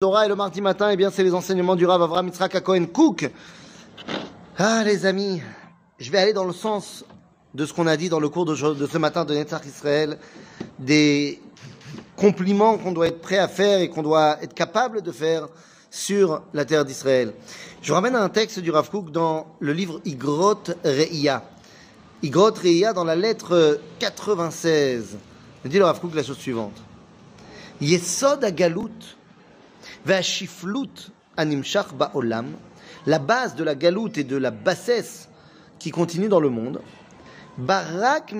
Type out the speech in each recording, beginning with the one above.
Torah et le mardi matin, eh bien, c'est les enseignements du Rav Avram Yitzhak Cohen Cook. Ah, les amis, je vais aller dans le sens de ce qu'on a dit dans le cours de, ce matin de Netzach Israël, des compliments qu'on doit être prêt à faire et qu'on doit être capable de faire sur la terre d'Israël. Je ramène un texte du Rav Cook dans le livre Igrot Re'ia. Igrot Re'ia dans la lettre 96. Il dit le Rav Cook la chose suivante. Yesod Agalut la base de la galoute et de la bassesse qui continue dans le monde, Barak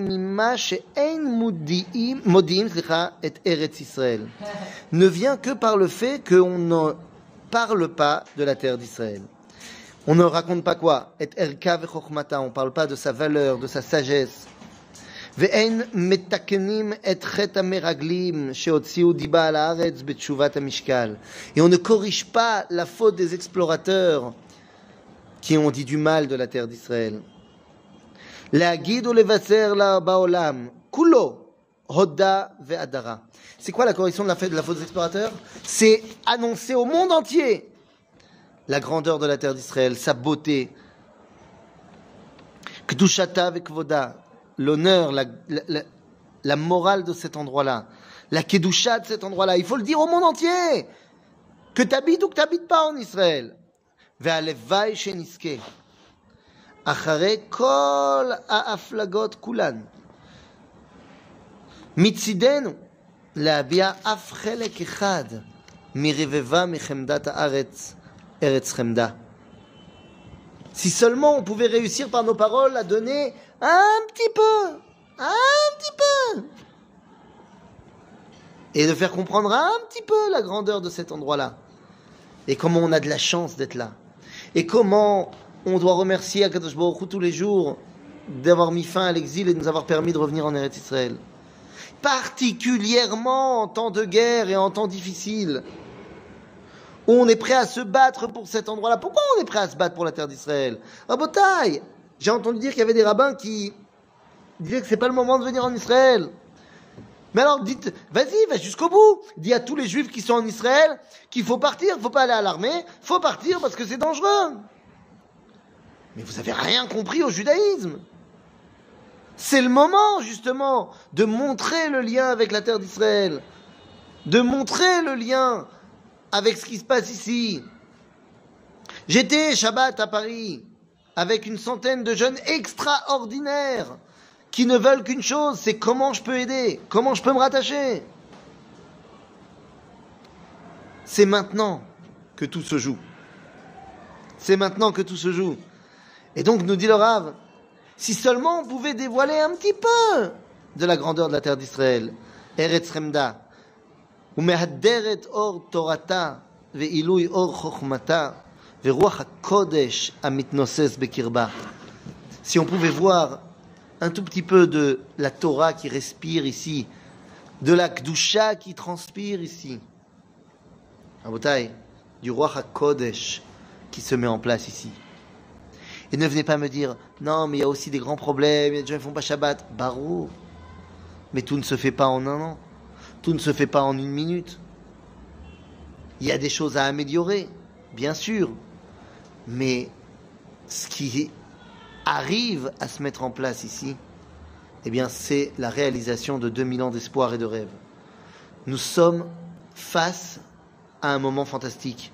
ne vient que par le fait qu'on ne parle pas de la terre d'Israël. On ne raconte pas quoi? Et On ne parle pas de sa valeur, de sa sagesse, et on ne corrige pas la faute des explorateurs qui ont dit du mal de la terre d'Israël. C'est quoi la correction de la, de la faute des explorateurs? C'est annoncer au monde entier la grandeur de la terre d'Israël, sa beauté l'honneur, la, morale de cet endroit-là, la kedusha de cet endroit-là. Il faut le dire au monde entier. Que tu habites ou que tu n'habites pas en Israël. kol aflagot kulan. mitzidenu להביע אף חלק אחד מרבבה מחמדת הארץ, ארץ חמדה. Si seulement on pouvait réussir par nos paroles à donner un petit peu, un petit peu, et de faire comprendre un petit peu la grandeur de cet endroit-là, et comment on a de la chance d'être là, et comment on doit remercier Akadosh Baruch tous les jours d'avoir mis fin à l'exil et de nous avoir permis de revenir en Eretz Israël. Particulièrement en temps de guerre et en temps difficile. On est prêt à se battre pour cet endroit-là. Pourquoi on est prêt à se battre pour la terre d'Israël? Rabotaille J'ai entendu dire qu'il y avait des rabbins qui disaient que c'est pas le moment de venir en Israël. Mais alors dites, vas-y, va jusqu'au bout. Dis à tous les juifs qui sont en Israël qu'il faut partir, faut pas aller à l'armée, faut partir parce que c'est dangereux. Mais vous avez rien compris au judaïsme. C'est le moment, justement, de montrer le lien avec la terre d'Israël. De montrer le lien avec ce qui se passe ici. J'étais Shabbat à Paris avec une centaine de jeunes extraordinaires qui ne veulent qu'une chose, c'est comment je peux aider, comment je peux me rattacher. C'est maintenant que tout se joue. C'est maintenant que tout se joue. Et donc nous dit le Rav, si seulement on pouvait dévoiler un petit peu de la grandeur de la terre d'Israël, Eretz Remda, Or Torata, Or Kodesh Bekirba. Si on pouvait voir un tout petit peu de la Torah qui respire ici, de la Kdusha qui transpire ici. Rabotai, du roi HaKodesh qui se met en place ici. Et ne venez pas me dire, non, mais il y a aussi des grands problèmes, il gens ne font pas Shabbat. Barou. Mais tout ne se fait pas en un an. Tout ne se fait pas en une minute. Il y a des choses à améliorer, bien sûr. Mais ce qui arrive à se mettre en place ici, eh c'est la réalisation de 2000 ans d'espoir et de rêve. Nous sommes face à un moment fantastique,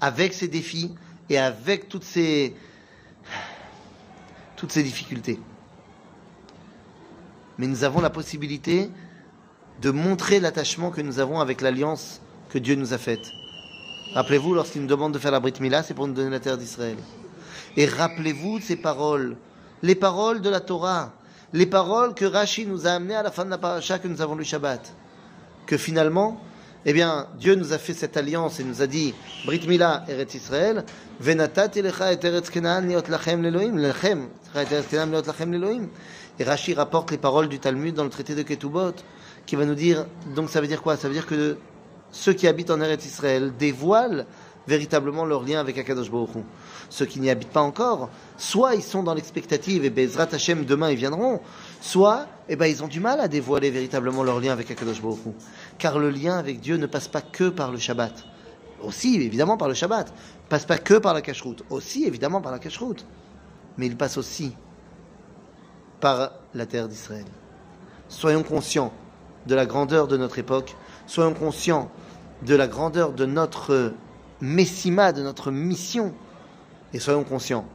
avec ces défis et avec toutes ces, toutes ces difficultés. Mais nous avons la possibilité de montrer l'attachement que nous avons avec l'alliance que Dieu nous a faite. Rappelez-vous, lorsqu'il nous demande de faire la Brit Mila, c'est pour nous donner la terre d'Israël. Et rappelez-vous ces paroles, les paroles de la Torah, les paroles que Rashi nous a amenées à la fin de la paracha que nous avons lu Shabbat. Que finalement, eh bien, Dieu nous a fait cette alliance et nous a dit Brit Mila, Eretz Israël, Venatat et Eretz Kenan liot lachem leloim, lechem, Eretz Kenan leloim. Et Rashi rapporte les paroles du Talmud dans le traité de Ketubot qui va nous dire, donc ça veut dire quoi? Ça veut dire que ceux qui habitent en Eretz Israël dévoilent véritablement leur lien avec Akadosh Baruch. Ceux qui n'y habitent pas encore, soit ils sont dans l'expectative et Bezrat Hashem demain ils viendront, soit eh ben, ils ont du mal à dévoiler véritablement leur lien avec Akadosh Baruch. Car le lien avec Dieu ne passe pas que par le Shabbat. aussi évidemment par le Shabbat, passe pas que par la cache-route, aussi évidemment par la cache-route, mais il passe aussi par la terre d'Israël. Soyons conscients de la grandeur de notre époque, soyons conscients de la grandeur de notre messima, de notre mission, et soyons conscients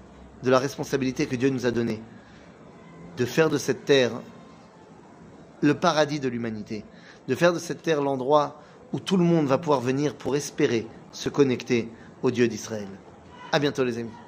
de la responsabilité que Dieu nous a donnée de faire de cette terre le paradis de l'humanité, de faire de cette terre l'endroit où tout le monde va pouvoir venir pour espérer se connecter au Dieu d'Israël. À bientôt les amis.